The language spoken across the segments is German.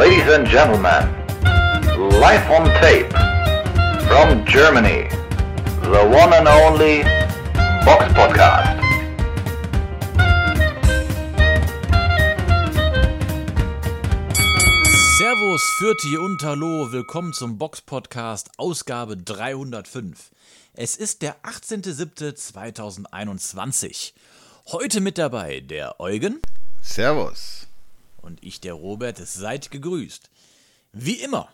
Ladies and gentlemen, live on tape from Germany, the one and only Box Podcast. Servus, Fürti und Hallo, willkommen zum Box Podcast, Ausgabe 305. Es ist der 18.07.2021. Heute mit dabei der Eugen. Servus. Und ich, der Robert, seid gegrüßt. Wie immer,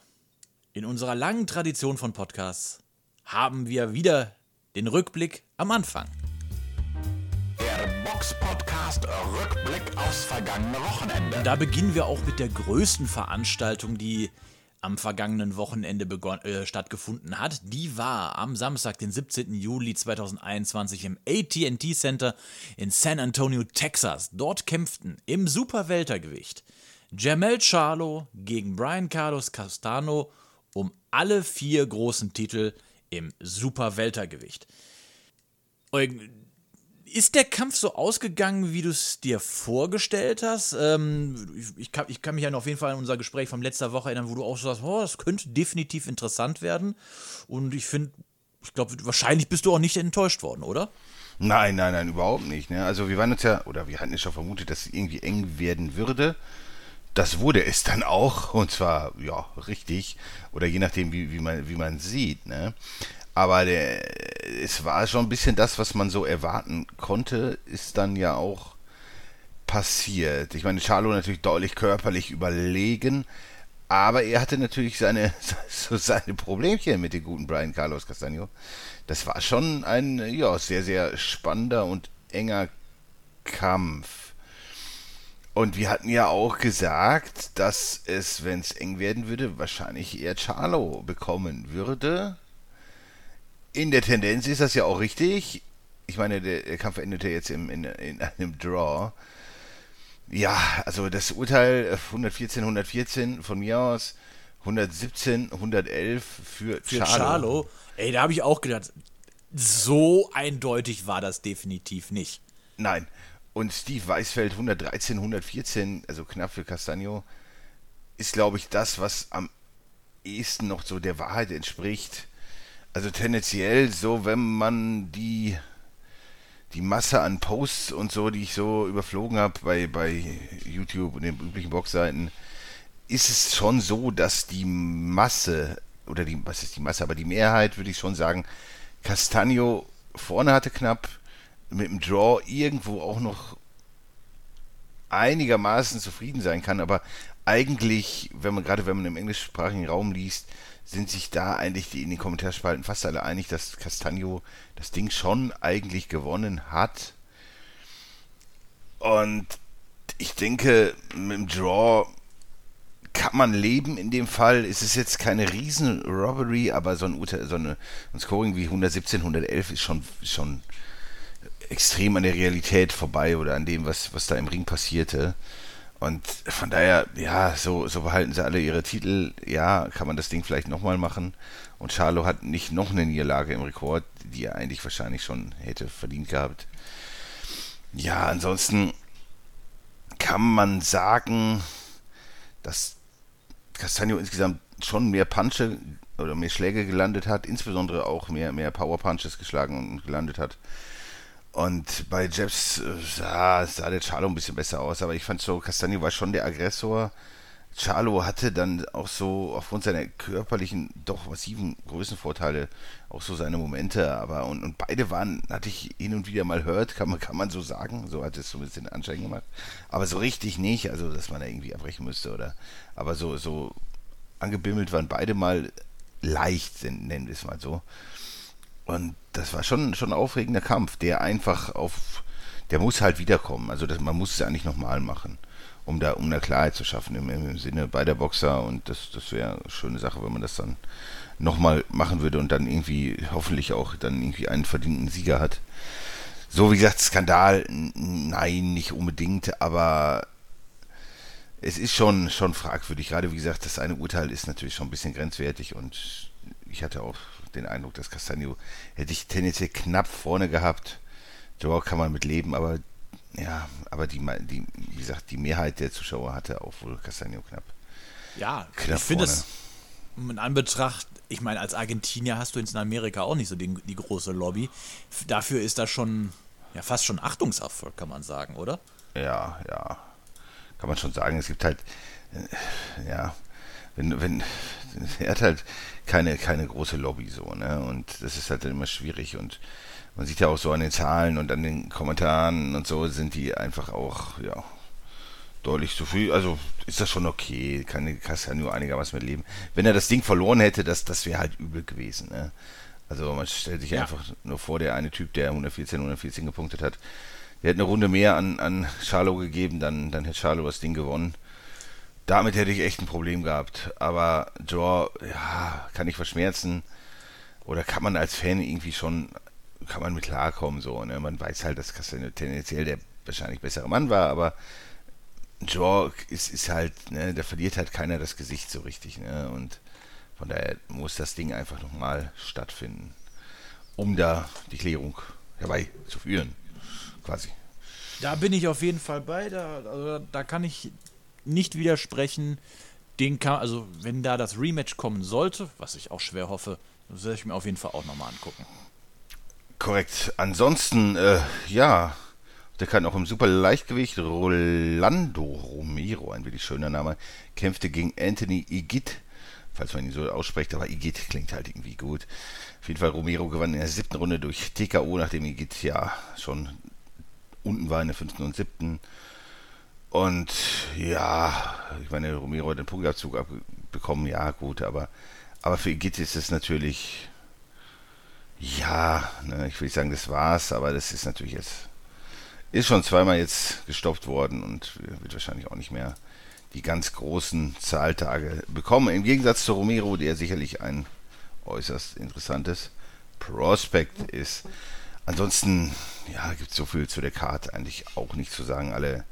in unserer langen Tradition von Podcasts haben wir wieder den Rückblick am Anfang. Der Box Podcast Rückblick aufs vergangene Wochenende. Da beginnen wir auch mit der größten Veranstaltung, die am vergangenen Wochenende äh, stattgefunden hat. Die war am Samstag, den 17. Juli 2021 im ATT Center in San Antonio, Texas. Dort kämpften im Superweltergewicht Jamel Charlo gegen Brian Carlos Castano um alle vier großen Titel im Superweltergewicht. Ist der Kampf so ausgegangen, wie du es dir vorgestellt hast? Ähm, ich, ich, kann, ich, kann, mich ja noch auf jeden Fall an unser Gespräch vom letzter Woche erinnern, wo du auch so sagst, oh, das könnte definitiv interessant werden. Und ich finde, ich glaube, wahrscheinlich bist du auch nicht enttäuscht worden, oder? Nein, nein, nein, überhaupt nicht. Ne? Also wir waren uns ja, oder wir hatten ja schon vermutet, dass es irgendwie eng werden würde. Das wurde es dann auch, und zwar, ja, richtig, oder je nachdem, wie, wie, man, wie man sieht. Ne? Aber der, es war schon ein bisschen das, was man so erwarten konnte, ist dann ja auch passiert. Ich meine, Charlo natürlich deutlich körperlich überlegen, aber er hatte natürlich seine, so seine Problemchen mit dem guten Brian Carlos Castaño. Das war schon ein ja, sehr, sehr spannender und enger Kampf. Und wir hatten ja auch gesagt, dass es, wenn es eng werden würde, wahrscheinlich eher Charlo bekommen würde in der Tendenz ist das ja auch richtig. Ich meine, der, Kampf endete jetzt im, in, in einem Draw. Ja, also das Urteil 114, 114 von mir aus, 117, 111 für, für Charlo. Charlo. Ey, da habe ich auch gedacht, so eindeutig war das definitiv nicht. Nein. Und Steve Weisfeld 113, 114, also knapp für Castagno, ist, glaube ich, das, was am ehesten noch so der Wahrheit entspricht. Also tendenziell so, wenn man die die Masse an Posts und so, die ich so überflogen habe bei, bei YouTube und den üblichen Boxseiten, ist es schon so, dass die Masse, oder die, was ist die Masse, aber die Mehrheit, würde ich schon sagen, Castagno vorne hatte knapp, mit dem Draw irgendwo auch noch einigermaßen zufrieden sein kann, aber eigentlich, wenn man gerade wenn man im englischsprachigen Raum liest, sind sich da eigentlich die in den Kommentarspalten fast alle einig, dass Castagno das Ding schon eigentlich gewonnen hat. Und ich denke, mit dem Draw kann man leben in dem Fall. Es ist jetzt keine Riesen-Robbery, aber so ein, so eine, ein Scoring wie 117, 111 ist schon, schon extrem an der Realität vorbei oder an dem, was, was da im Ring passierte. Und von daher, ja, so, so behalten sie alle ihre Titel. Ja, kann man das Ding vielleicht nochmal machen. Und Charlo hat nicht noch eine Niederlage im Rekord, die er eigentlich wahrscheinlich schon hätte verdient gehabt. Ja, ansonsten kann man sagen, dass Castagno insgesamt schon mehr Punche oder mehr Schläge gelandet hat, insbesondere auch mehr, mehr Power Punches geschlagen und gelandet hat. Und bei Jeffs äh, sah, sah der Charlo ein bisschen besser aus, aber ich fand so, Castagno war schon der Aggressor. Charlo hatte dann auch so aufgrund seiner körperlichen, doch massiven Größenvorteile auch so seine Momente, aber und, und beide waren, hatte ich hin und wieder mal hört, kann man, kann man so sagen, so hat es so ein bisschen Anschein gemacht, aber so richtig nicht, also dass man da irgendwie abbrechen müsste oder, aber so, so angebimmelt waren beide mal leicht, nennen wir es mal so. Und das war schon, schon ein aufregender Kampf, der einfach auf, der muss halt wiederkommen. Also das, man muss es eigentlich nochmal machen, um da, um da Klarheit zu schaffen im, im Sinne beider Boxer. Und das, das wäre eine schöne Sache, wenn man das dann nochmal machen würde und dann irgendwie hoffentlich auch dann irgendwie einen verdienten Sieger hat. So wie gesagt, Skandal, nein, nicht unbedingt, aber es ist schon, schon fragwürdig. Gerade wie gesagt, das eine Urteil ist natürlich schon ein bisschen grenzwertig und ich hatte auch den Eindruck, dass Castagno hätte ich tendenziell knapp vorne gehabt. Draw kann man mit leben, aber ja, aber die, die, wie gesagt, die Mehrheit der Zuschauer hatte auch wohl Castagno knapp. Ja, Knapp ich finde es in Anbetracht, ich meine, als Argentinier hast du in Amerika auch nicht so die, die große Lobby. Dafür ist das schon, ja, fast schon Achtungserfolg, kann man sagen, oder? Ja, ja. Kann man schon sagen. Es gibt halt, äh, ja, wenn, wenn, er hat halt keine, keine große Lobby so, ne? Und das ist halt dann immer schwierig und man sieht ja auch so an den Zahlen und an den Kommentaren und so sind die einfach auch, ja, deutlich zu viel. Also ist das schon okay. Kann, kannst ja nur einigermaßen mit leben. Wenn er das Ding verloren hätte, das, das wäre halt übel gewesen, ne? Also man stellt sich Ja. einfach nur vor, der eine Typ, der 114, 114 gepunktet hat, der hätte eine Runde mehr an, an Charlo gegeben, dann, dann hätte Charlo das Ding gewonnen. Damit hätte ich echt ein Problem gehabt. Aber Draw, ja, kann ich verschmerzen. Oder kann man als Fan irgendwie schon, kann man mit klarkommen, so, ne? Man weiß halt, dass Castagne tendenziell der wahrscheinlich bessere Mann war, aber Draw ist, ist halt, ne, da verliert halt keiner das Gesicht so richtig, ne? Und von daher muss das Ding einfach nochmal stattfinden, um da die Klärung herbeizuführen, quasi. Da bin ich auf jeden Fall bei. Da, also, da kann ich nicht widersprechen. Den kann, also wenn da das Rematch kommen sollte, was ich auch schwer hoffe, werde ich mir auf jeden Fall auch nochmal angucken. Korrekt. Ansonsten, äh, ja, der kann auch im super Leichtgewicht. Rolando Romero, ein wirklich schöner Name, kämpfte gegen Anthony Igit, falls man ihn so ausspricht, aber Igit klingt halt irgendwie gut. Auf jeden Fall, Romero gewann in der siebten Runde durch TKO, nachdem Igit ja schon unten war in der fünften und siebten. Und ja, ich meine, Romero hat den Punktabzug abbekommen, ja, gut, aber, aber für Igit ist es natürlich ja, ne, ich will nicht sagen, das war's, aber das ist natürlich jetzt, ist schon zweimal jetzt gestoppt worden und wird wahrscheinlich auch nicht mehr die ganz großen Zahltage bekommen. Im Gegensatz zu Romero, der sicherlich ein äußerst interessantes Prospect ist. Ansonsten, ja, gibt es so viel zu der Karte eigentlich auch nicht zu sagen. Alle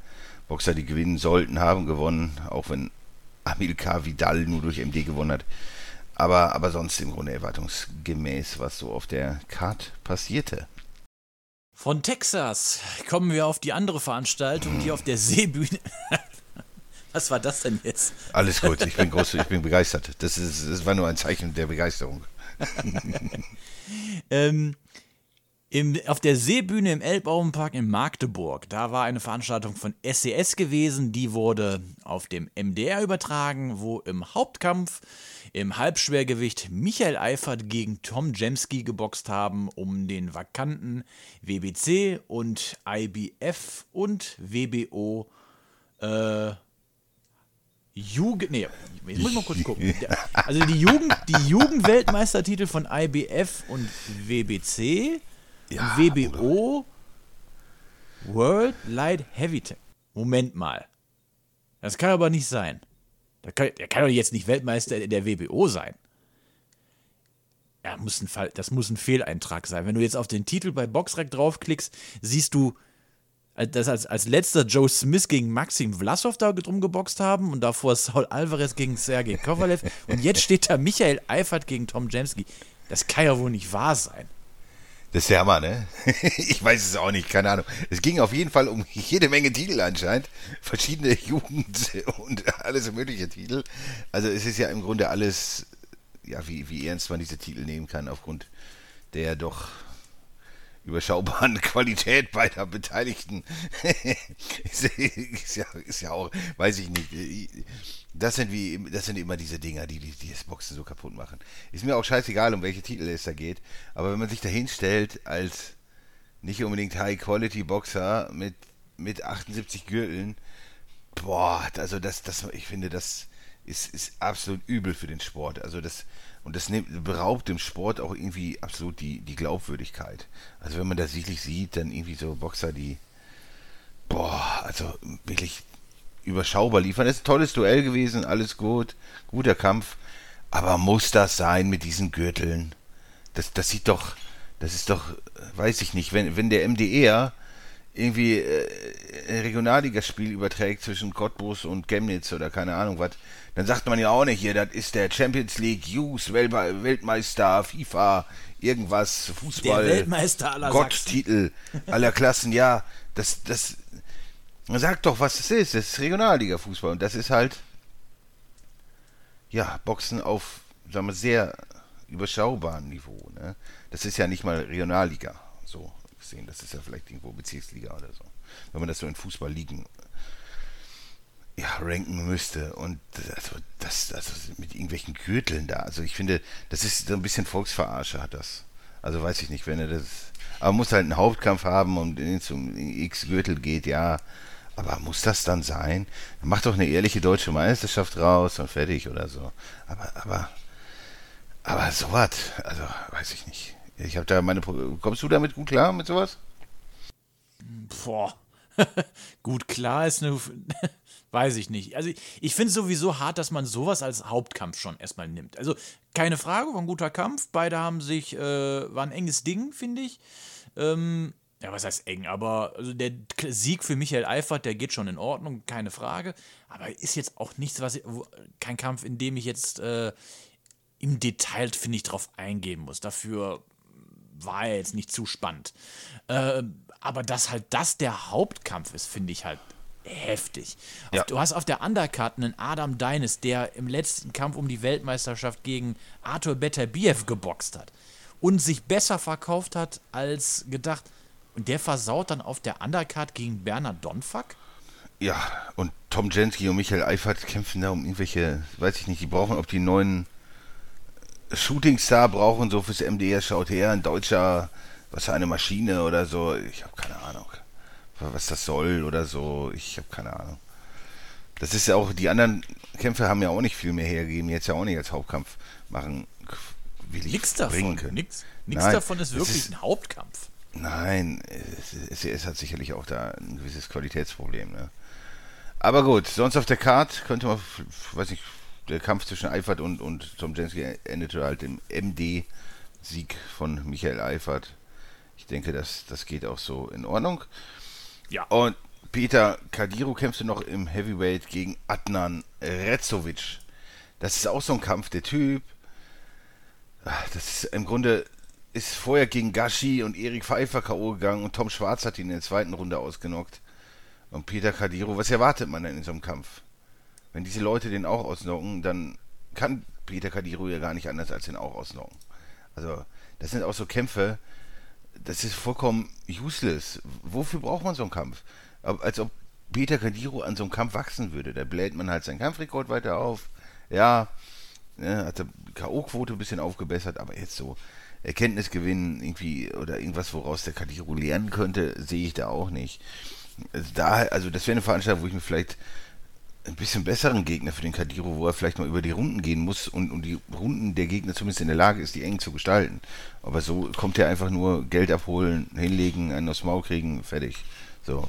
Boxer, die gewinnen sollten, haben gewonnen, auch wenn Amilcar Vidal nur durch MD gewonnen hat. Aber, aber sonst im Grunde erwartungsgemäß, was so auf der Card passierte. Von Texas kommen wir auf die andere Veranstaltung, die auf der Seebühne. Was war das denn jetzt? Alles gut, ich bin groß, ich bin begeistert. Das, ist, das war nur ein Zeichen der Begeisterung. Ähm, im, auf der Seebühne im Elbauenpark in Magdeburg, da war eine Veranstaltung von SES gewesen, die wurde auf dem MDR übertragen, wo im Hauptkampf im Halbschwergewicht Michael Eifert gegen Tom Jemski geboxt haben um den vakanten WBC und IBF und WBO äh, Jugend. Nee, jetzt muss ich mal kurz gucken. Also die Jugend, die Jugendweltmeistertitel von IBF und WBC, Ja, WBO, World Light Heavyweight. Moment mal. Das kann aber nicht sein. Der kann, der kann doch jetzt nicht Weltmeister der WBO sein. Ja, muss ein Fall, das muss ein Fehleintrag sein. Wenn du jetzt auf den Titel bei Boxrec draufklickst, siehst du, äh, dass als, als letzter Joe Smith gegen Maxim Vlasov da drum geboxt haben und davor Saul Alvarez gegen Sergei Kovalev und jetzt steht da Michael Eifert gegen Tom Jemski. Das kann ja wohl nicht wahr sein. Das ist der Hammer, ne? Ich weiß es auch nicht, keine Ahnung. Es ging auf jeden Fall um jede Menge Titel anscheinend. Verschiedene Jugend- und alles mögliche Titel. Also es ist ja im Grunde alles, ja, wie, wie ernst man diese Titel nehmen kann, aufgrund der doch überschaubaren Qualität beider Beteiligten. ist, ja, ist ja auch, weiß ich nicht. Das sind wie, das sind immer diese Dinger, die, die, die das Boxen so kaputt machen. Ist mir auch scheißegal, um welche Titel es da geht. Aber wenn man sich da hinstellt als nicht unbedingt High-Quality-Boxer mit, mit 78 Gürteln, boah, also das, das, ich finde, das ist, ist absolut übel für den Sport. Also das, und das nimmt, beraubt dem Sport auch irgendwie absolut die, die Glaubwürdigkeit. Also wenn man das wirklich sieht, dann irgendwie so Boxer, die, boah, also wirklich überschaubar liefern. Das ist ein tolles Duell gewesen, alles gut, guter Kampf. Aber muss das sein mit diesen Gürteln? Das, das sieht doch, das ist doch, weiß ich nicht, wenn, wenn der MDR irgendwie äh, ein Regionalligaspiel überträgt zwischen Cottbus und Chemnitz oder keine Ahnung was, dann sagt man ja auch nicht hier, das ist der Champions League Youth Wel Weltmeister, FIFA, irgendwas, Fußball, Der Weltmeister aller Gotttitel aller Klassen, ja, das, das, sag doch, was es ist, das ist Regionalliga-Fußball und das ist halt ja, Boxen auf, sagen wir, sehr überschaubarem Niveau. Ne? Das ist ja nicht mal Regionalliga, so gesehen. Das ist ja vielleicht irgendwo Bezirksliga oder so. Wenn man das so in Fußballligen ja, ranken müsste. Und also das, also mit irgendwelchen Gürteln da. Also ich finde, das ist so ein bisschen Volksverarsche, hat das. Also weiß ich nicht, wenn er das. Aber muss halt einen Hauptkampf haben und den zum X-Gürtel geht, ja. Aber muss das dann sein? Mach doch eine ehrliche deutsche Meisterschaft raus und fertig oder so. Aber, aber, aber sowas, also weiß ich nicht. Ich habe da meine. Kommst du damit gut klar mit sowas? Boah. gut klar ist eine. Weiß ich nicht. Also ich, finde es sowieso hart, dass man sowas als Hauptkampf schon erstmal nimmt. Also keine Frage, war ein guter Kampf. Beide haben sich, äh, war ein enges Ding, finde ich. Ähm, ja, was heißt eng, aber also der Sieg für Michael Eifert, der geht schon in Ordnung, keine Frage. Aber ist jetzt auch nichts, was ich, kein Kampf, in dem ich jetzt äh, im Detail, finde ich, drauf eingehen muss. Dafür war er jetzt nicht zu spannend. Äh, aber dass halt das der Hauptkampf ist, finde ich halt heftig. Ja. Du hast auf der Undercard einen Adam Deines, der im letzten Kampf um die Weltmeisterschaft gegen Arthur Beterbiev geboxt hat und sich besser verkauft hat als gedacht. Und der versaut dann auf der Undercard gegen Bernhard Donfuck? Ja, und Tom Jensky und Michael Eifert kämpfen da um irgendwelche, weiß ich nicht, die brauchen, ob die neuen Shootingstar brauchen, so fürs MDR schaut her, ein deutscher, was eine Maschine oder so, ich habe keine Ahnung was das soll oder so. Ich habe keine Ahnung. Das ist ja auch, die anderen Kämpfe haben ja auch nicht viel mehr hergegeben, jetzt ja auch nicht als Hauptkampf machen. Will ich nix davon. Können. Nix, nix Nein, davon ist wirklich ist, ein Hauptkampf. Nein, es, es, es, hat sicherlich auch da ein gewisses Qualitätsproblem. Ne? Aber gut, sonst auf der Card könnte man, weiß ich, der Kampf zwischen Eifert und, und Tom Jensky endete halt im MD-Sieg von Michael Eifert. Ich denke, das, das geht auch so in Ordnung. Ja. Und Peter Kadiro kämpfte noch im Heavyweight gegen Adnan Rezovic. Das ist auch so ein Kampf. Der Typ, ah, das ist im Grunde ist vorher gegen Gashi und Erik Pfeiffer K.O. gegangen und Tom Schwarz hat ihn in der zweiten Runde ausgenockt. Und Peter Kadiro, was erwartet man denn in so einem Kampf? Wenn diese Leute den auch ausnocken, dann kann Peter Kadiro ja gar nicht anders als den auch ausnocken. Also, das sind auch so Kämpfe, das ist vollkommen useless. Wofür braucht man so einen Kampf? Als ob Peter Kadiro an so einem Kampf wachsen würde. Da bläht man halt seinen Kampfrekord weiter auf. Ja, ne, hat die K.O.-Quote ein bisschen aufgebessert, aber jetzt so Erkenntnisgewinn irgendwie oder irgendwas, woraus der Kadiro lernen könnte, sehe ich da auch nicht. Also, da, also das wäre eine Veranstaltung, wo ich mir vielleicht ein bisschen besseren Gegner für den Kadiro, wo er vielleicht mal über die Runden gehen muss und, und die Runden der Gegner zumindest in der Lage ist, die eng zu gestalten. Aber so kommt er einfach nur Geld abholen, hinlegen, einen aufs Maul kriegen, fertig. So.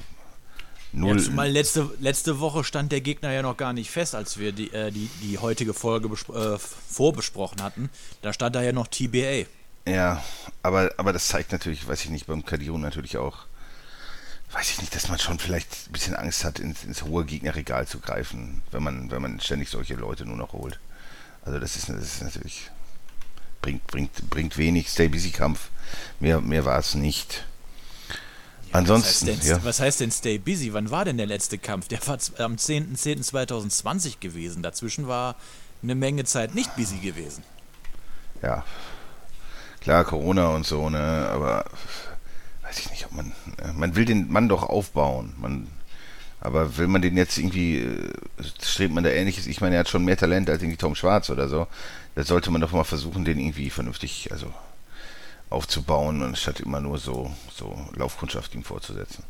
Null. Ja, zumal letzte, letzte Woche stand der Gegner ja noch gar nicht fest, als wir die, äh, die, die heutige Folge äh, vorbesprochen hatten. Da stand da ja noch TBA. Ja, aber, aber das zeigt natürlich, weiß ich nicht, beim Kadiro natürlich auch, weiß ich nicht, dass man schon vielleicht ein bisschen Angst hat, ins, ins hohe Gegnerregal zu greifen, wenn man, wenn man ständig solche Leute nur noch holt. Also das ist, das ist natürlich bringt, bringt, bringt wenig. Stay Busy Kampf. Mehr, mehr war es nicht. Ja, Ansonsten. Was heißt, denn, ja. was heißt, denn, Stay Busy? Wann war denn der letzte Kampf? Der war am 10.10.2020 10. gewesen. Dazwischen war eine Menge Zeit nicht busy gewesen. Ja. Klar, Corona und so, ne? Aber weiß ich nicht, ob man, äh, man will den Mann doch aufbauen. Man, aber will man den jetzt irgendwie, äh, strebt man da ähnliches? Ich meine, er hat schon mehr Talent als irgendwie Tom Schwarz oder so. Da sollte man doch mal versuchen, den irgendwie vernünftig, also aufzubauen, anstatt immer nur so, so Laufkundschaft ihm vorzusetzen.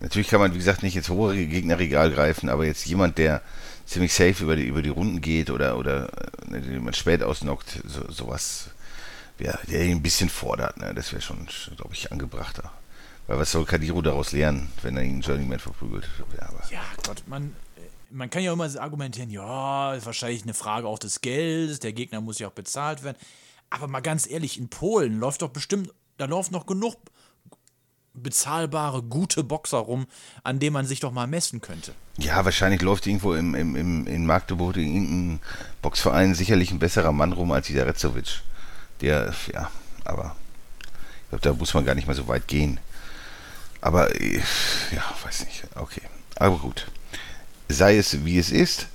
Natürlich kann man, wie gesagt, nicht ins hohe Gegnerregal greifen, aber jetzt jemand, der ziemlich safe über die, über die Runden geht oder, oder äh, den man spät ausnockt, so, sowas ja, der ihn ein bisschen fordert, ne? das wäre schon, glaube ich, angebrachter. Weil was soll Kadiro daraus lernen, wenn er ihn Journeyman verprügelt? Ja, ja, Gott, man, man kann ja immer argumentieren, ja, ist wahrscheinlich eine Frage auch des Geldes, der Gegner muss ja auch bezahlt werden. Aber mal ganz ehrlich, in Polen läuft doch bestimmt, da laufen noch genug bezahlbare, gute Boxer rum, an denen man sich doch mal messen könnte. Ja, wahrscheinlich läuft irgendwo im, im, im, in Magdeburg in irgendeinem Boxverein sicherlich ein besserer Mann rum als dieser Rezovic der, ja, aber ich glaube, da muss man gar nicht mal so weit gehen. Aber, ja, weiß nicht. Okay. Aber gut. Sei es wie es ist.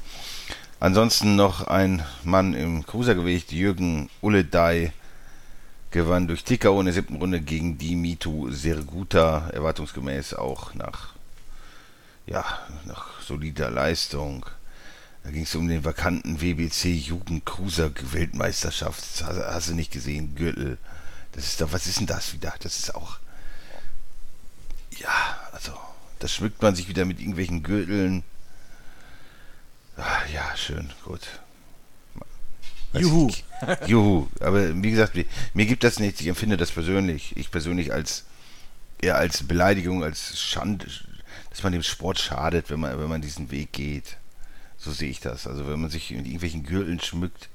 Ansonsten noch ein Mann im Cruisergewicht, Jürgen Uledai, gewann durch TKO in der siebten Runde gegen Dimitu Serguta, erwartungsgemäß auch nach, ja, nach solider Leistung. Da ging es um den vakanten WBC Jugend Cruiser Weltmeisterschaft. Hast, hast du nicht gesehen, Gürtel. Das ist doch, was ist denn das wieder? Das ist auch, ja, also, da schmückt man sich wieder mit irgendwelchen Gürteln. Ah, ja, schön, gut. Weiß Juhu. ich. Juhu. Aber wie gesagt, mir, mir gibt das nichts. Ich empfinde das persönlich. Ich persönlich als eher als Beleidigung, als Schande, dass man dem Sport schadet, wenn man, wenn man diesen Weg geht. So sehe ich das. Also wenn man sich mit irgendwelchen Gürteln schmückt,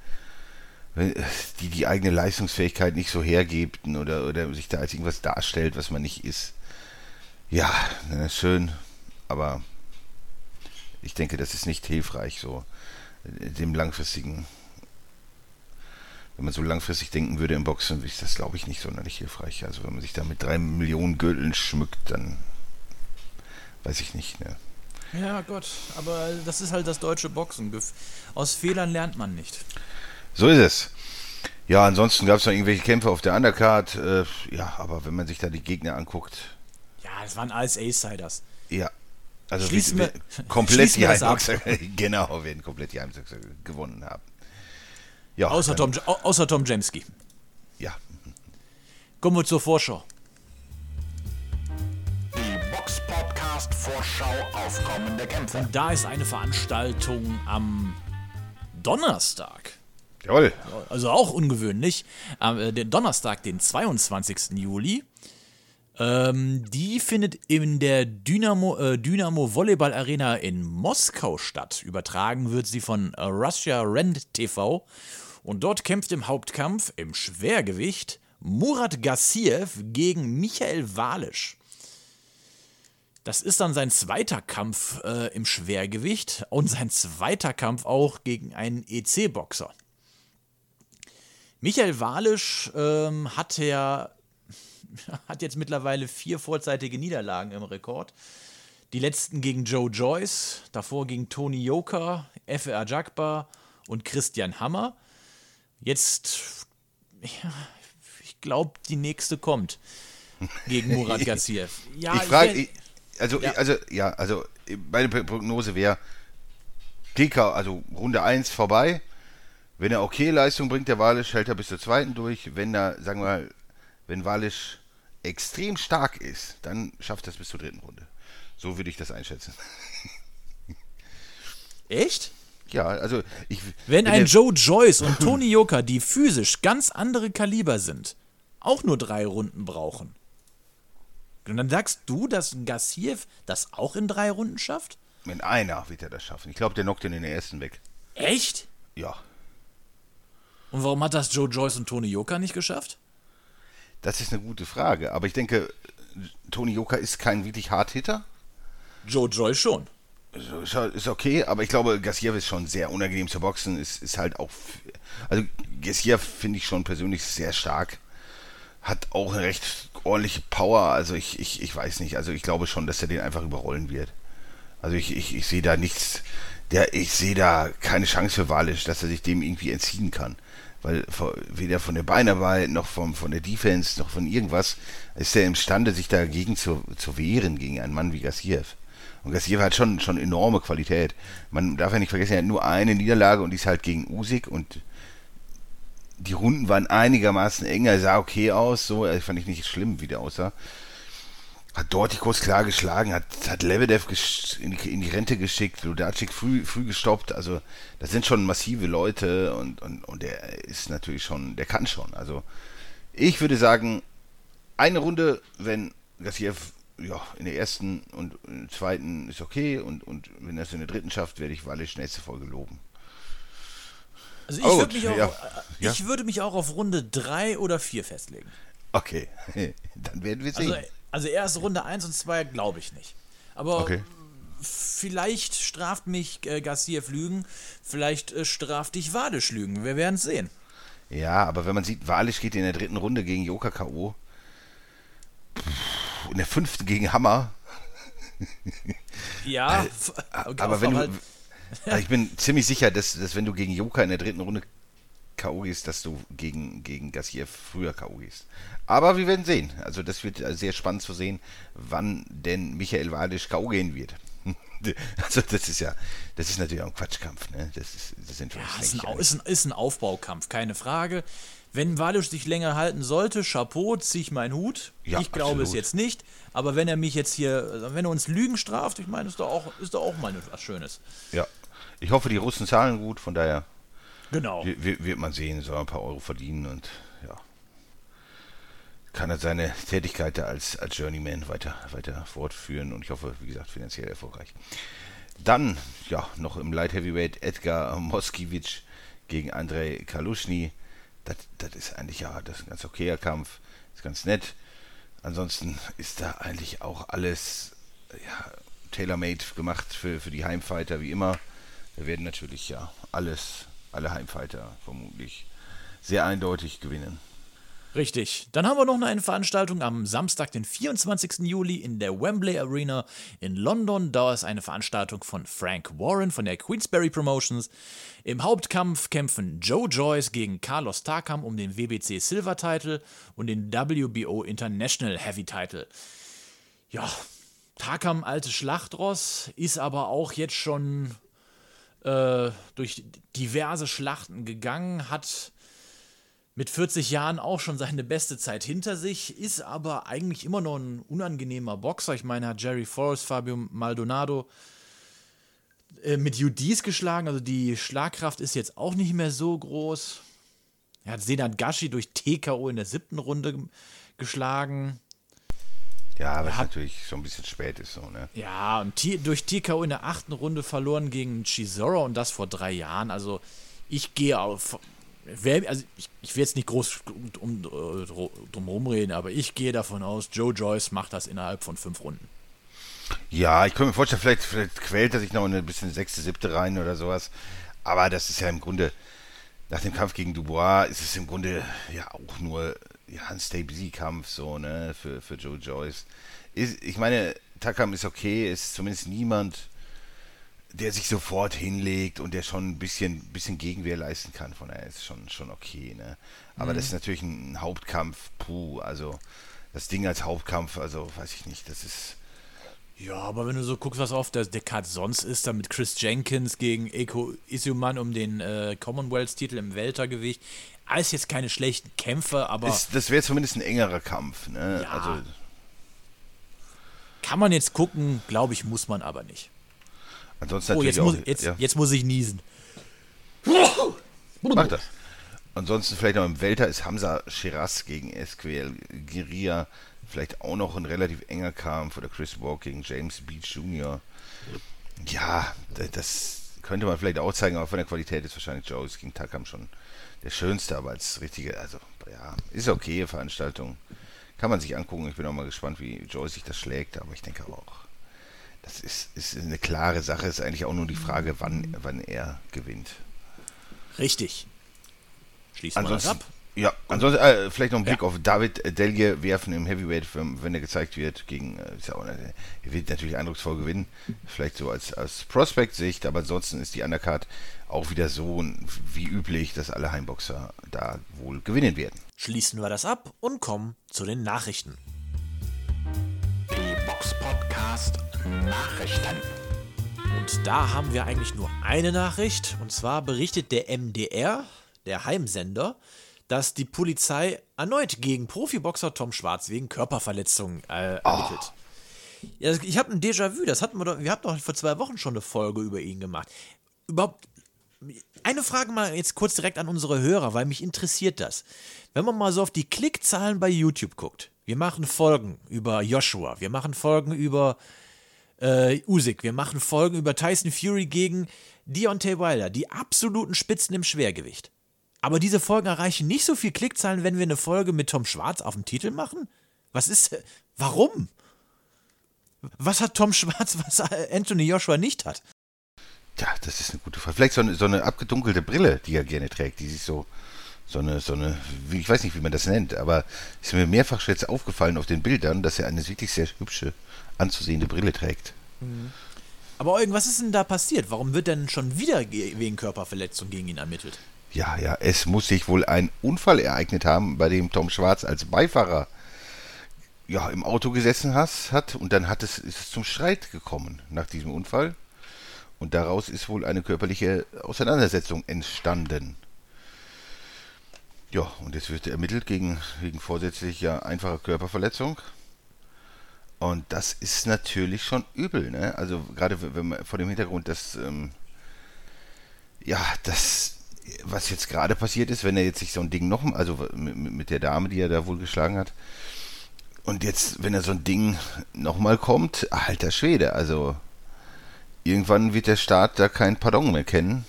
wenn- die die eigene Leistungsfähigkeit nicht so hergibt oder, oder sich da als irgendwas darstellt, was man nicht ist. Ja, na, schön, aber ich denke, das ist nicht hilfreich, so äh, dem langfristigen. Wenn man so langfristig denken würde im Boxen, ist das, glaube ich, nicht sonderlich hilfreich. Also wenn man sich da mit drei Millionen Gürteln schmückt, dann weiß ich nicht. Ne? Ja, Gott, aber das ist halt das deutsche Boxen. Aus Fehlern lernt man nicht. So ist es. Ja, ansonsten gab es noch irgendwelche Kämpfe auf der Undercard. Äh, ja, aber wenn man sich da die Gegner anguckt, Ja, das waren alles A-Siders. ja. Also Schließen wir, komplett die. Heimboxer, genau, werden komplett die Heimboxer gewonnen haben. Ja, Außer dann- Tom, au- außer Tom Jemski. Ja, Kommen wir zur Vorschau. Vorschau auf kommende Kämpfe. Da ist eine Veranstaltung am Donnerstag. jawohl. Also auch ungewöhnlich. Am äh, den Donnerstag, den 22. Juli. Ähm, die findet in der Dynamo, äh, Dynamo Volleyball Arena in Moskau statt. Übertragen wird sie von Russia Rend TV. Und dort kämpft im Hauptkampf im Schwergewicht Murat Gassiev gegen Michael Walisch. Das ist dann sein zweiter Kampf äh, im Schwergewicht und sein zweiter Kampf auch gegen einen EC-Boxer. Michael Walisch ähm, hat ja hat jetzt mittlerweile vier vorzeitige Niederlagen im Rekord. Die letzten gegen Joe Joyce, davor gegen Tony Yoka, Efe Ajakba und Christian Hammer. Jetzt, ja, ich glaube, die nächste kommt gegen Murat Gassiev. Ja, ich frage, werd- also, Ja. also, ja, also meine Pro- Prognose wäre, TK, also Runde 1 vorbei. Wenn er okay Leistung bringt, der Walisch, hält er bis zur zweiten durch. Wenn er, sagen wir mal, wenn Walisch extrem stark ist, dann schafft er es bis zur dritten Runde. So würde ich das einschätzen. echt? Ja, also ich. Wenn ein der- Joe Joyce und Tony Yoka, die physisch ganz andere Kaliber sind, auch nur drei Runden brauchen. Und dann sagst du, dass Gassiev das auch in drei Runden schafft? Wenn einer wird er das schaffen. Ich glaube, der knockt ihn in der ersten weg. Echt? Ja. Und warum hat das Joe Joyce und Tony Yoka nicht geschafft? Das ist eine gute Frage. Aber ich denke, Toni Joka ist kein wirklich Hardhitter. Joe Joyce schon. Ist okay, aber ich glaube, Gassiev ist schon sehr unangenehm zu boxen. Ist, ist halt auch. Also, Gassiev finde ich schon persönlich sehr stark. Hat auch eine recht ordentliche Power. Also, ich, ich, ich weiß nicht. Also, ich glaube schon, dass er den einfach überrollen wird. Also, ich, ich, ich sehe da nichts. Der, ich sehe da keine Chance für Walisch, dass er sich dem irgendwie entziehen kann. Weil weder von der Beinarbeit noch vom, von der Defense noch von irgendwas ist er imstande, sich dagegen zu, zu wehren gegen einen Mann wie Gassiev. Und Gassiev hat schon, schon enorme Qualität. Man darf ja nicht vergessen, er hat nur eine Niederlage und die ist halt gegen Usyk und die Runden waren einigermaßen enger, sah okay aus, so, fand ich nicht schlimm, wie der aussah. Hat Dortikos klar geschlagen, hat, hat Lebedev in die, in die Rente geschickt, Ludacic früh, früh gestoppt, also das sind schon massive Leute und, und, und der ist natürlich schon, der kann schon. Also ich würde sagen, eine Runde, wenn Gassiev ja, in der ersten und zweiten ist okay und, und wenn er es in der dritten schafft, werde ich Wallisch nächste Folge loben. Also ich, Oh, würde mich, auch- ja. äh, Ja. ich würde mich auch auf Runde 3 oder 4 festlegen. Okay, dann werden wir sehen. Also, also erst Runde 1 und 2 glaube ich nicht. Aber okay. vielleicht straft mich äh, Gassiev Lügen, vielleicht äh, straft dich Wadisch Lügen. Wir werden es sehen. Ja, aber wenn man sieht, Walisch geht in der dritten Runde gegen Joka K.O. In der fünften gegen Hammer. Ja, okay, aber wenn du, halt- Also ich bin ziemlich sicher, dass, dass wenn du gegen Joker in der dritten Runde K.O. gehst, dass du gegen, gegen Gassiev früher K.O. gehst. Aber wir werden sehen. Also das wird sehr spannend zu sehen, wann denn Michael Wadisch K.O. gehen wird. Also das ist ja, das ist natürlich auch ein Quatschkampf, ne? Das ist, das sind ja, ist ein, ist, ein, ist ein Aufbaukampf, keine Frage. Wenn Walisch sich länger halten sollte, Chapeau, zieh ich meinen Hut. Ja, ich glaube absolut. es jetzt nicht. Aber wenn er mich jetzt hier, wenn er uns Lügen straft, ich meine, ist doch auch, ist doch auch mal was Schönes. Ja. Ich hoffe, die Russen zahlen gut, von daher genau. wird man sehen, soll ein paar Euro verdienen und ja. Kann er seine Tätigkeit da als, als Journeyman weiter, weiter fortführen und ich hoffe, wie gesagt, finanziell erfolgreich. Dann, ja, noch im Light Heavyweight Edgar Moskiewicz gegen Andrei Kaluschny das, das ist eigentlich ja, das ist ein ganz okayer Kampf, ist ganz nett. Ansonsten ist da eigentlich auch alles ja, tailor-made gemacht für, für die Heimfighter, wie immer. Da werden natürlich ja alles, alle Heimfighter vermutlich sehr eindeutig gewinnen. Richtig. Dann haben wir noch eine Veranstaltung am Samstag, den 24. Juli in der Wembley Arena in London. Da ist eine Veranstaltung von Frank Warren von der Queensberry Promotions. Im Hauptkampf kämpfen Joe Joyce gegen Carlos Takam um den WBC Silver Title und den WBO International Heavy Title. Ja, Takam, alte Schlachtross, ist aber auch jetzt schon äh, durch diverse Schlachten gegangen, hat mit 40 Jahren auch schon seine beste Zeit hinter sich, ist aber eigentlich immer noch ein unangenehmer Boxer. Ich meine, hat Jerry Forrest, Fabio Maldonado äh, mit UDs geschlagen, also die Schlagkraft ist jetzt auch nicht mehr so groß. Er hat Senat Gashi durch TKO in der siebten Runde geschlagen. Ja, was natürlich schon ein bisschen spät ist, so, ne? Ja, und T durch TKO in der achten Runde verloren gegen Chisora und das vor drei Jahren. Also ich gehe auf, Wer, also ich, ich will jetzt nicht groß um, drum rumreden, aber ich gehe davon aus, Joe Joyce macht das innerhalb von fünf Runden. Ja, ich könnte mir vorstellen, vielleicht, vielleicht quält er sich noch ein bisschen sechste, siebte rein oder sowas. Aber das ist ja im Grunde, nach dem Kampf gegen Dubois ist es im Grunde ja auch nur ja, ein Stay-Busy-Kampf so, ne, für, für Joe Joyce. Ist, ich meine, Takam ist okay, ist zumindest niemand, der sich sofort hinlegt und der schon ein bisschen, bisschen Gegenwehr leisten kann. Von daher ist schon, schon okay. Ne? Aber mhm. das ist natürlich ein Hauptkampf. Puh, also das Ding als Hauptkampf, also weiß ich nicht, das ist. Ja, aber wenn du so guckst, was auf der, der Card sonst ist, dann mit Chris Jenkins gegen Eko Isuman um den äh, Commonwealth-Titel im Weltergewicht, alles jetzt keine schlechten Kämpfe, aber. Ist, das wäre zumindest ein engerer Kampf, ne? Ja. Also. Kann man jetzt gucken, glaube ich, muss man aber nicht. Ansonsten oh, jetzt, auch, muss, jetzt, ja. jetzt muss ich niesen. Mach das. Ansonsten vielleicht noch im Welter ist Hamza Shiraz gegen Esquiel Guerilla. Vielleicht auch noch ein relativ enger Kampf. Oder Chris Walk gegen James Beach Jr. Ja, das könnte man vielleicht auch zeigen, aber von der Qualität ist wahrscheinlich Joe's gegen Takam schon der schönste, aber als richtige, also ja, ist okay, Veranstaltung. Kann man sich angucken. Ich bin auch mal gespannt, wie Joe sich das schlägt, aber ich denke auch das ist, ist eine klare Sache, ist eigentlich auch nur die Frage, wann, wann er gewinnt. Richtig. Schließen wir das ab. Ja, ansonsten äh, vielleicht noch einen Blick ja. auf David Delje werfen im Heavyweight, wenn er gezeigt wird, gegen, äh, ist ja auch, er wird natürlich eindrucksvoll gewinnen, vielleicht so als, als Prospect-Sicht, aber ansonsten ist die Undercard auch wieder so wie üblich, dass alle Heimboxer da wohl gewinnen werden. Schließen wir das ab und kommen zu den Nachrichten. Die Box Podcast Nachrichten. Und da haben wir eigentlich nur eine Nachricht. Und zwar berichtet der MDR, der Heimsender, dass die Polizei erneut gegen Profiboxer Tom Schwarz wegen Körperverletzung äh, ermittelt. Oh. Ja, ich habe ein Déjà-vu, das hatten wir doch, wir haben doch vor zwei Wochen schon eine Folge über ihn gemacht. Überhaupt, eine Frage mal jetzt kurz direkt an unsere Hörer, weil mich interessiert das. Wenn man mal so auf die Klickzahlen bei YouTube guckt, wir machen Folgen über Joshua, wir machen Folgen über äh, Usyk. Wir machen Folgen über Tyson Fury gegen Deontay Wilder, die absoluten Spitzen im Schwergewicht. Aber diese Folgen erreichen nicht so viel Klickzahlen, wenn wir eine Folge mit Tom Schwarz auf dem Titel machen? Was ist. Warum? Was hat Tom Schwarz, was Anthony Joshua nicht hat? Ja, das ist eine gute Frage. Vielleicht so eine, so eine abgedunkelte Brille, die er gerne trägt, die sich so, so eine, so eine, ich weiß nicht, wie man das nennt, aber ist mir mehrfach jetzt aufgefallen auf den Bildern, dass er eine wirklich sehr hübsche anzusehende Brille trägt. Mhm. Aber Eugen, was ist denn da passiert? Warum wird denn schon wieder ge- wegen Körperverletzung gegen ihn ermittelt? Ja, ja, es muss sich wohl ein Unfall ereignet haben, bei dem Tom Schwarz als Beifahrer ja, im Auto gesessen has, hat und dann hat es, ist es zum Streit gekommen nach diesem Unfall. Und daraus ist wohl eine körperliche Auseinandersetzung entstanden. Ja, und jetzt wird ermittelt gegen, wegen vorsätzlicher einfacher Körperverletzung. Und das ist natürlich schon übel, ne? Also gerade wenn man vor dem Hintergrund, dass ähm, ja, das, was jetzt gerade passiert ist, wenn er jetzt sich so ein Ding noch, also mit, mit der Dame, die er da wohl geschlagen hat, und jetzt, wenn er so ein Ding nochmal kommt, alter Schwede, also irgendwann wird der Staat da kein Pardon mehr kennen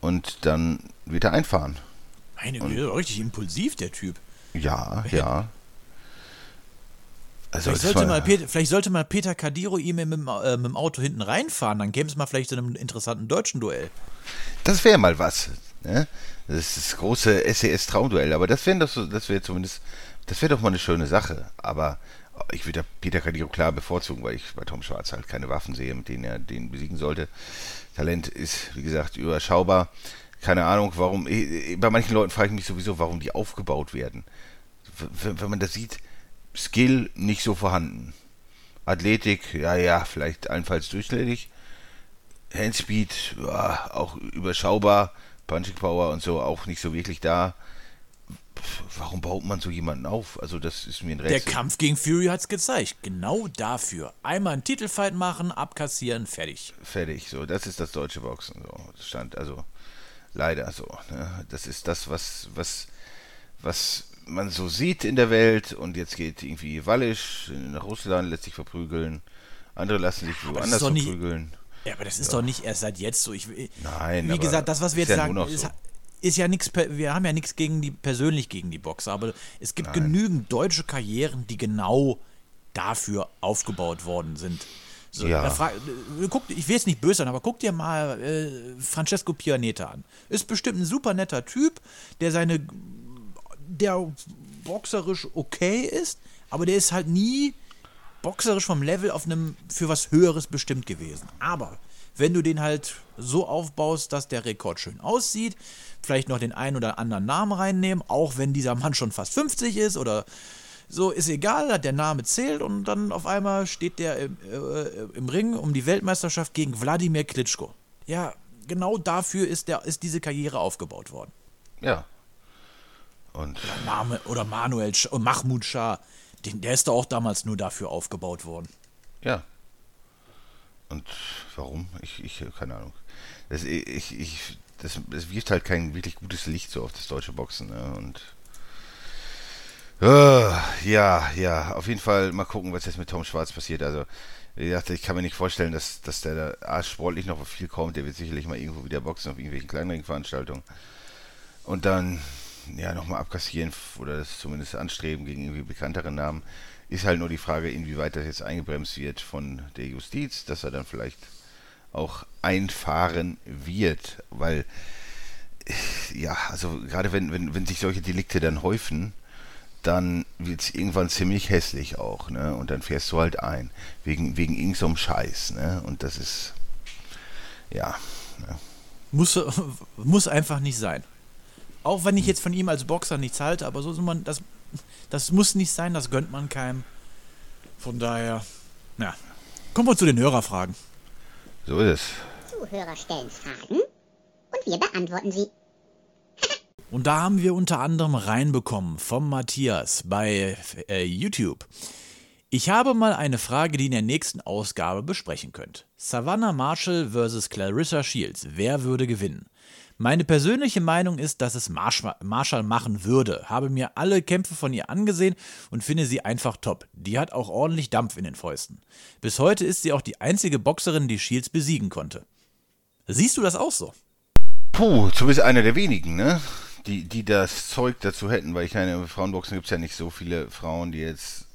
und dann wird er einfahren. Meine Güte, richtig impulsiv, der Typ. Ja, ja. Also Vielleicht sollte, mal Peter, vielleicht sollte mal Peter Kadiro ihm mit, dem, äh, mit dem Auto hinten reinfahren, dann käme es mal vielleicht zu einem interessanten deutschen Duell. Das wäre mal was. Ne? Das ist das große SES-Traumduell. Aber das wäre doch so, das wäre zumindest, das wäre doch mal eine schöne Sache. Aber ich würde Peter Cadiro klar bevorzugen, weil ich bei Tom Schwarz halt keine Waffen sehe, mit denen er den besiegen sollte. Talent ist, wie gesagt, überschaubar. Keine Ahnung, warum. eh, Bei manchen Leuten frage ich mich sowieso, warum die aufgebaut werden. Wenn man das sieht, Skill nicht so vorhanden. Athletik, ja, ja, vielleicht allenfalls durchschnittlich. Handspeed, ja, auch überschaubar. Punching Power und so auch nicht so wirklich da. Warum baut man so jemanden auf? Also das ist mir ein Der Rätsel. Kampf gegen Fury hat's gezeigt. Genau dafür. Einmal einen Titelfight machen, abkassieren, fertig. Fertig, so, das ist das deutsche Boxen. So. Das stand also leider so. Ne? Das ist das, was, was, was man so sieht in der Welt und jetzt geht irgendwie Wallisch nach Russland, lässt sich verprügeln. Andere lassen sich woanders verprügeln. Ja, aber das ist doch nicht erst seit jetzt so. Ich, Nein, Wie gesagt, das, was wir jetzt ja sagen, ist, so. ist ja nichts, wir haben ja nichts gegen die, persönlich gegen die Boxer, aber es gibt genügend deutsche Karrieren, die genau dafür aufgebaut worden sind. So, Ja. da frag, äh, guck, ich will jetzt nicht böse sein, aber guck dir mal äh, Francesco Pianeta an. Ist bestimmt ein super netter Typ, der seine, der boxerisch okay ist, aber der ist halt nie boxerisch vom Level auf einem für was Höheres bestimmt gewesen. Aber wenn du den halt so aufbaust, dass der Rekord schön aussieht, vielleicht noch den einen oder anderen Namen reinnehmen, auch wenn dieser Mann schon fast 50 ist oder so, ist egal, der Name zählt und dann auf einmal steht der im, äh, im Ring um die Weltmeisterschaft gegen Wladimir Klitschko. Ja, genau dafür ist, der, ist diese Karriere aufgebaut worden. Ja. Und Name oder Manuel Sch und Mahmoud Shah, den, der ist doch auch damals nur dafür aufgebaut worden. Ja. Und warum? Ich, ich keine Ahnung. Das, ich, ich, das, das wirft halt kein wirklich gutes Licht so auf das deutsche Boxen. Ne? Und äh, ja, ja, auf jeden Fall mal gucken, was jetzt mit Tom Schwarz passiert. Also, wie gesagt, ich kann mir nicht vorstellen, dass, dass der da A, sportlich noch viel kommt. Der wird sicherlich mal irgendwo wieder boxen auf irgendwelchen kleineren Veranstaltungen. Und dann, ja, nochmal abkassieren oder das zumindest anstreben gegen irgendwie bekanntere Namen. Ist halt nur die Frage, inwieweit das jetzt eingebremst wird von der Justiz, dass er dann vielleicht auch einfahren wird. Weil, ja, also gerade wenn, wenn, wenn sich solche Delikte dann häufen, dann wird es irgendwann ziemlich hässlich auch, ne? Und dann fährst du halt ein. Wegen, wegen irgend so einem Scheiß, ne? Und das ist, ja, ne? Muss, muss einfach nicht sein. Auch wenn ich jetzt von ihm als Boxer nichts halte, aber so ist man, das, das muss nicht sein, das gönnt man keinem. Von daher, ja. Kommen wir zu den Hörerfragen. so ist es. Zuhörer stellen Fragen und wir beantworten sie. Und da haben wir unter anderem reinbekommen vom Matthias bei äh, YouTube. Ich habe mal eine Frage, die ihr in der nächsten Ausgabe besprechen könnt. Savannah Marshall vs. Clarissa Shields. Wer würde gewinnen? Meine persönliche Meinung ist, dass es Marsh Marshall machen würde. Habe mir alle Kämpfe von ihr angesehen und finde sie einfach top. Die hat auch ordentlich Dampf in den Fäusten. Bis heute ist sie auch die einzige Boxerin, die Shields besiegen konnte. Siehst du das auch so? Puh, du bist einer der wenigen, ne? Die, die das Zeug dazu hätten, weil ich meine, im Frauenboxen gibt es ja nicht so viele Frauen, die jetzt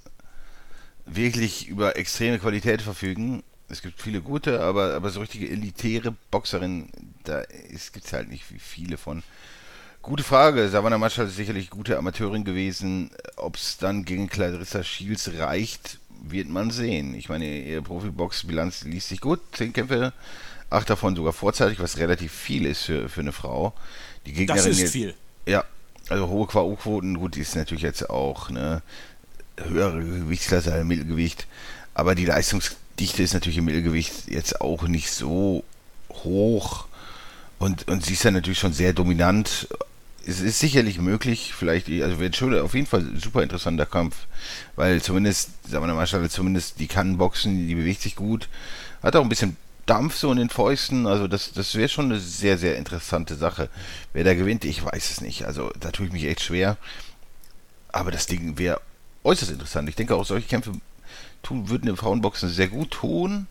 wirklich über extreme Qualität verfügen. Es gibt viele gute, aber, aber so richtige elitäre Boxerinnen, da gibt es halt nicht viele von. Gute Frage. Savannah Marshall ist sicherlich gute Amateurin gewesen. Ob es dann gegen Clarissa Shields reicht, wird man sehen. Ich meine, ihre Profibox-Bilanz liest sich gut. Zehn Kämpfe, acht davon sogar vorzeitig, was relativ viel ist für, für eine Frau. Die Gegnerin Das ist jetzt- viel. Ja, also hohe K.O.-Quoten, gut, die ist natürlich jetzt auch eine höhere Gewichtsklasse als Mittelgewicht, aber die Leistungsdichte ist natürlich im Mittelgewicht jetzt auch nicht so hoch und, und sie ist ja natürlich schon sehr dominant. Es ist sicherlich möglich, vielleicht, also wird schon auf jeden Fall ein super interessanter Kampf, weil zumindest, sagen wir mal, Marschall, zumindest die kann boxen, die bewegt sich gut, hat auch ein bisschen Dampf so in den Fäusten, also das, das wäre schon eine sehr, sehr interessante Sache. Wer da gewinnt, ich weiß es nicht, also da tue ich mich echt schwer, aber das Ding wäre äußerst interessant. Ich denke auch solche Kämpfe tun, würden dem Frauenboxen sehr gut tun,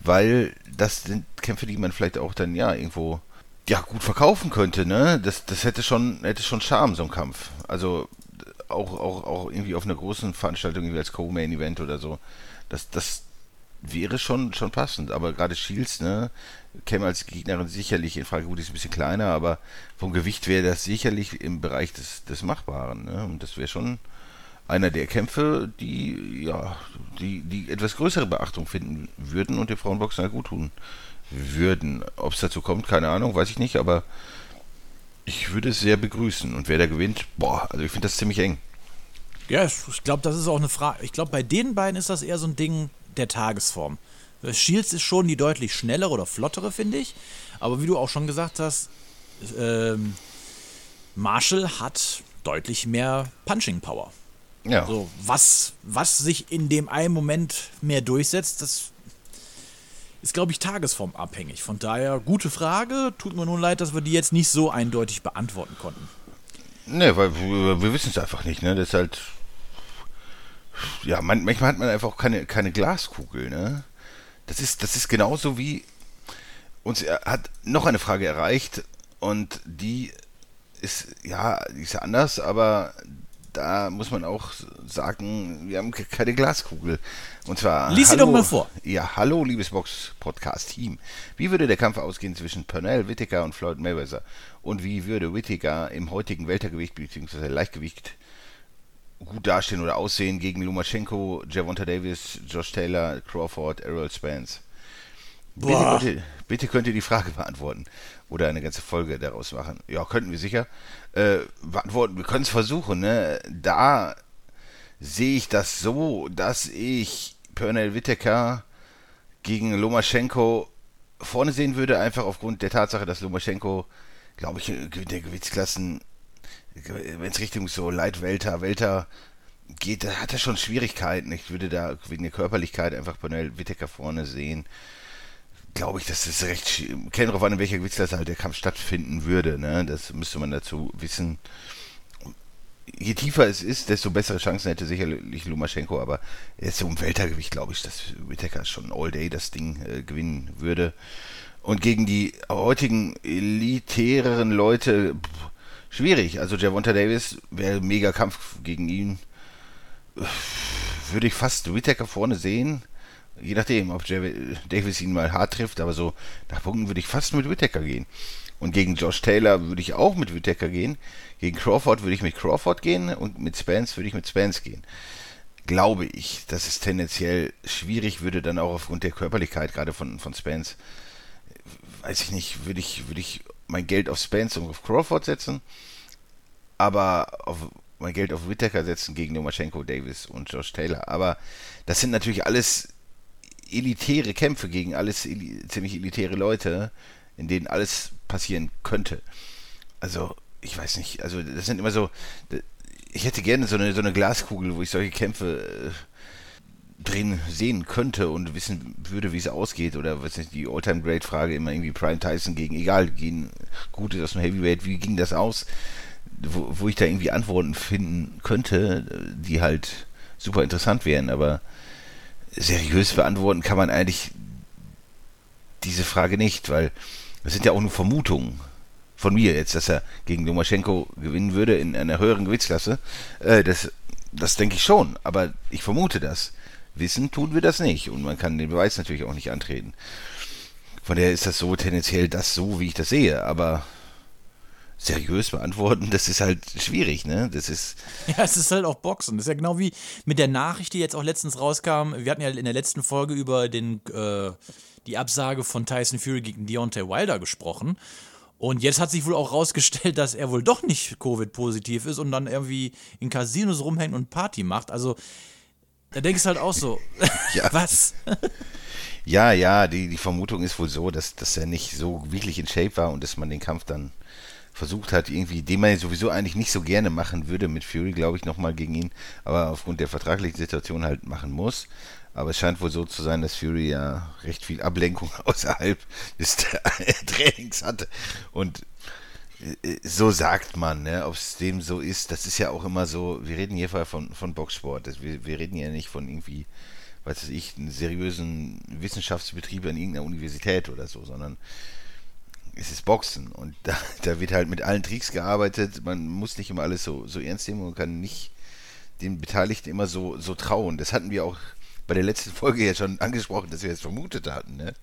weil das sind Kämpfe, die man vielleicht auch dann ja irgendwo ja gut verkaufen könnte, ne? Das, das hätte schon hätte schon Charme so ein Kampf. Also auch auch auch irgendwie auf einer großen Veranstaltung wie als Co-Main Event oder so. Das das wäre schon schon passend, aber gerade Shields, ne, käme als Gegnerin sicherlich in Frage. Gut, ist ein bisschen kleiner, aber vom Gewicht wäre das sicherlich im Bereich des des Machbaren, ne? Und das wäre schon einer der Kämpfe, die ja, die, die etwas größere Beachtung finden würden und den Frauenboxern gut tun würden. Ob es dazu kommt, keine Ahnung, weiß ich nicht, aber ich würde es sehr begrüßen. Und wer da gewinnt, boah, also ich finde das ziemlich eng. Ja, ich glaube, das ist auch eine Frage. Ich glaube, bei den beiden ist das eher so ein Ding der Tagesform. Shields ist schon die deutlich schnellere oder flottere, finde ich. Aber wie du auch schon gesagt hast, ähm, Marshall hat deutlich mehr Punching Power. Ja, So, was, was sich in dem einen Moment mehr durchsetzt, das ist, glaube ich, tagesformabhängig. Von daher, gute Frage. Tut mir nun leid, dass wir die jetzt nicht so eindeutig beantworten konnten. ne, weil wir, wir wissen es einfach nicht, ne? Das ist halt. Ja, man, manchmal hat man einfach auch keine, keine Glaskugel, ne? Das ist, das ist genauso wie uns er- hat noch eine Frage erreicht und die ist, ja, die ist ja anders, aber da muss man auch sagen, wir haben ke- keine Glaskugel. Und zwar. Lies sie doch mal vor. Ja, hallo, liebes Box-Podcast-Team. Wie würde der Kampf ausgehen zwischen Pernell Whittaker und Floyd Mayweather? Und wie würde Whittaker im heutigen Weltergewicht bzw. Leichtgewicht gut dastehen oder aussehen gegen Lomachenko, Javonta Davis, Josh Taylor, Crawford, Errol Spence? Bitte ihr, bitte könnt ihr die Frage beantworten oder eine ganze Folge daraus machen. Ja, könnten wir sicher. Äh, wir können es versuchen. Ne? Da sehe ich das so, dass ich Pernell Whittaker gegen Lomachenko vorne sehen würde, einfach aufgrund der Tatsache, dass Lomachenko, glaube ich, in der Gewichtsklassen, wenn es Richtung so Leitwelter, Welter geht, da hat er schon Schwierigkeiten. Ich würde da wegen der Körperlichkeit einfach Pernell Whittaker vorne sehen glaube ich, dass das recht käme darauf an, in welcher Gewichtsklasse halt der Kampf stattfinden würde. Ne? Das müsste man dazu wissen. Je tiefer es ist, desto bessere Chancen hätte sicherlich Lumaschenko, aber jetzt so im Weltergewicht glaube ich, dass Whittaker schon all day das Ding äh, gewinnen würde. Und gegen die heutigen elitäreren Leute pff, schwierig. Also Javonta Davis wäre mega Kampf gegen ihn. Würde ich fast Whittaker vorne sehen. Je nachdem, ob Davis ihn mal hart trifft, aber so nach Punkten würde ich fast mit Whittaker gehen. Und gegen Josh Taylor würde ich auch mit Whittaker gehen. Gegen Crawford würde ich mit Crawford gehen und mit Spence würde ich mit Spence gehen. Glaube ich, dass es tendenziell schwierig würde, dann auch aufgrund der Körperlichkeit gerade von, von Spence. Weiß ich nicht, würde ich, würde ich mein Geld auf Spence und auf Crawford setzen, aber auf mein Geld auf Whittaker setzen gegen Lomachenko, Davis und Josh Taylor. Aber das sind natürlich alles elitäre Kämpfe gegen alles eli ziemlich elitäre Leute, in denen alles passieren könnte. Also, ich weiß nicht, also das sind immer so, ich hätte gerne so eine, so eine Glaskugel, wo ich solche Kämpfe äh, drin sehen könnte und wissen würde, wie es ausgeht. Oder was ist die All-Time-Great-Frage immer irgendwie Prime Tyson gegen, egal, gegen Gutes aus dem Heavyweight, wie ging das aus? Wo, wo ich da irgendwie Antworten finden könnte, die halt super interessant wären, aber seriös beantworten kann man eigentlich diese Frage nicht, weil das sind ja auch nur Vermutungen von mir jetzt, dass er gegen Lomaschenko gewinnen würde in einer höheren Gewichtsklasse. Äh, das, das denke ich schon, aber ich vermute das. Wissen tun wir das nicht und man kann den Beweis natürlich auch nicht antreten. Von daher ist das so tendenziell das so, wie ich das sehe, aber seriös beantworten, das ist halt schwierig, ne? Das ist. Ja, es ist halt auch Boxen. Das ist ja genau wie mit der Nachricht, die jetzt auch letztens rauskam. Wir hatten ja in der letzten Folge über den, äh, die Absage von Tyson Fury gegen Deontay Wilder gesprochen. Und jetzt hat sich wohl auch rausgestellt, dass er wohl doch nicht Covid-positiv ist und dann irgendwie in Casinos rumhängt und Party macht. Also, da denkst du halt auch so, Ja. was? Ja, ja, die, die Vermutung ist wohl so, dass, dass er nicht so wirklich in Shape war und dass man den Kampf dann versucht hat, irgendwie, den man sowieso eigentlich nicht so gerne machen würde mit Fury, glaube ich, nochmal gegen ihn, aber aufgrund der vertraglichen Situation halt machen muss. Aber es scheint wohl so zu sein, dass Fury ja recht viel Ablenkung außerhalb des Trainings hatte. Und äh, so sagt man, ne? ob es dem so ist, das ist ja auch immer so, wir reden hier von, von Boxsport, wir, wir reden ja nicht von irgendwie, weiß ich, einen seriösen Wissenschaftsbetrieb an irgendeiner Universität oder so, sondern es ist Boxen und da, da wird halt mit allen Tricks gearbeitet, man muss nicht immer alles so, so ernst nehmen und kann nicht den Beteiligten immer so, so trauen. Das hatten wir auch bei der letzten Folge ja schon angesprochen, dass wir es vermutet hatten, ne?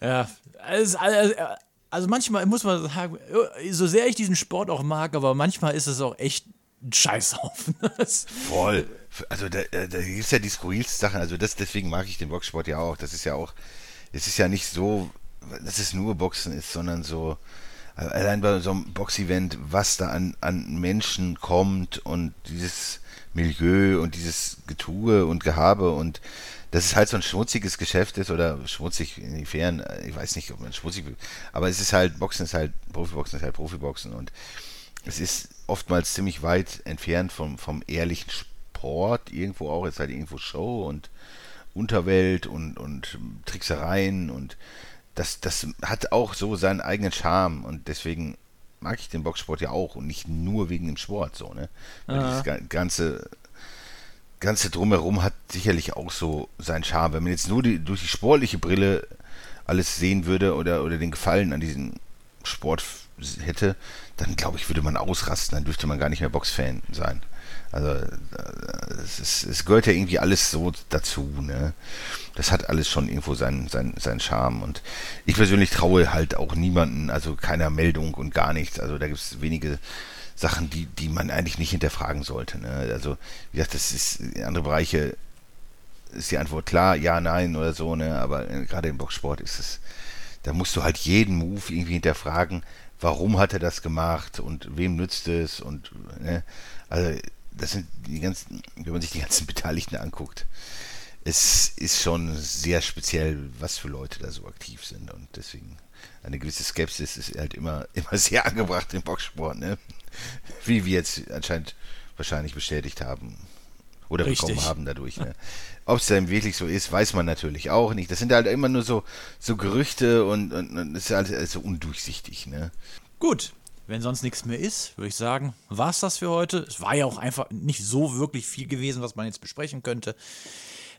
Ja, also, also, manchmal muss man sagen, so sehr ich diesen Sport auch mag, aber manchmal ist es auch echt ein Scheißhaufen. Das- Voll. Also da, da da gibt es ja die skurrilsten Sachen. Also das, deswegen mag ich den Boxsport ja auch. Das ist ja auch, es ist ja nicht so, dass es nur Boxen ist, sondern so, allein bei so einem Boxevent, was da an, an Menschen kommt und dieses Milieu und dieses Getue und Gehabe und dass es halt so ein schmutziges Geschäft ist oder schmutzig inwiefern, ich weiß nicht, ob man schmutzig, aber es ist halt, Boxen ist halt, Profiboxen ist halt Profiboxen und es ist oftmals ziemlich weit entfernt vom, vom ehrlichen Sport, irgendwo auch, es ist halt irgendwo Show und Unterwelt und, und Tricksereien und das, das hat auch so seinen eigenen Charme und deswegen mag ich den Boxsport ja auch und nicht nur wegen dem Sport so, ne? Weil Aha. dieses ga- ganze ganze drumherum hat sicherlich auch so seinen Charme. Wenn man jetzt nur die, durch die sportliche Brille alles sehen würde oder, oder den Gefallen an diesem Sport hätte, dann glaube ich, würde man ausrasten, dann dürfte man gar nicht mehr Boxfan sein. Also äh, es, ist, es gehört ja irgendwie alles so dazu, ne? Das hat alles schon irgendwo seinen, seinen, seinen Charme. Und ich persönlich traue halt auch niemanden, also keiner Meldung und gar nichts. Also da gibt es wenige Sachen, die, die man eigentlich nicht hinterfragen sollte. Ne? Also, wie gesagt, das ist in andere Bereiche ist die Antwort klar, ja, nein oder so, ne? Aber äh, gerade im Boxsport ist es, da musst du halt jeden Move irgendwie hinterfragen, warum hat er das gemacht und wem nützt es und ne? Also das sind die ganzen, wenn man sich die ganzen Beteiligten anguckt, es ist schon sehr speziell, was für Leute da so aktiv sind und deswegen eine gewisse Skepsis ist halt immer, immer sehr angebracht im Boxsport, ne? Wie wir jetzt anscheinend wahrscheinlich bestätigt haben oder Richtig. bekommen haben dadurch. Ne? Ob es dann wirklich so ist, weiß man natürlich auch nicht. Das sind halt immer nur so, so Gerüchte und, und, und es ist alles, alles so undurchsichtig. Ne? Gut, wenn sonst nichts mehr ist, würde ich sagen, war es das für heute. Es war ja auch einfach nicht so wirklich viel gewesen, was man jetzt besprechen könnte.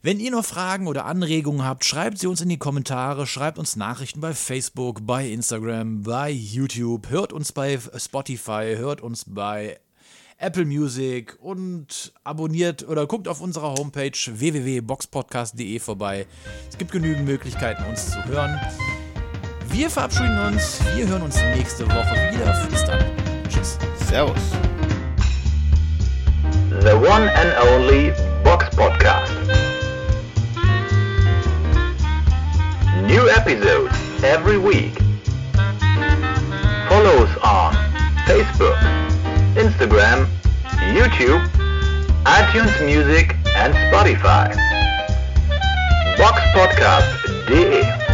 Wenn ihr noch Fragen oder Anregungen habt, schreibt sie uns in die Kommentare, schreibt uns Nachrichten bei Facebook, bei Instagram, bei YouTube, hört uns bei Spotify, hört uns bei Apple Music und abonniert oder guckt auf unserer Homepage www.boxpodcast.de vorbei. Es gibt genügend Möglichkeiten, uns zu hören. Wir verabschieden uns. Wir hören uns nächste Woche wieder. Bis dann. Tschüss. Servus. The one and only Box Podcast. New episodes every week. Follow us on Facebook, Instagram, YouTube, iTunes Music and Spotify. Box Podcast.de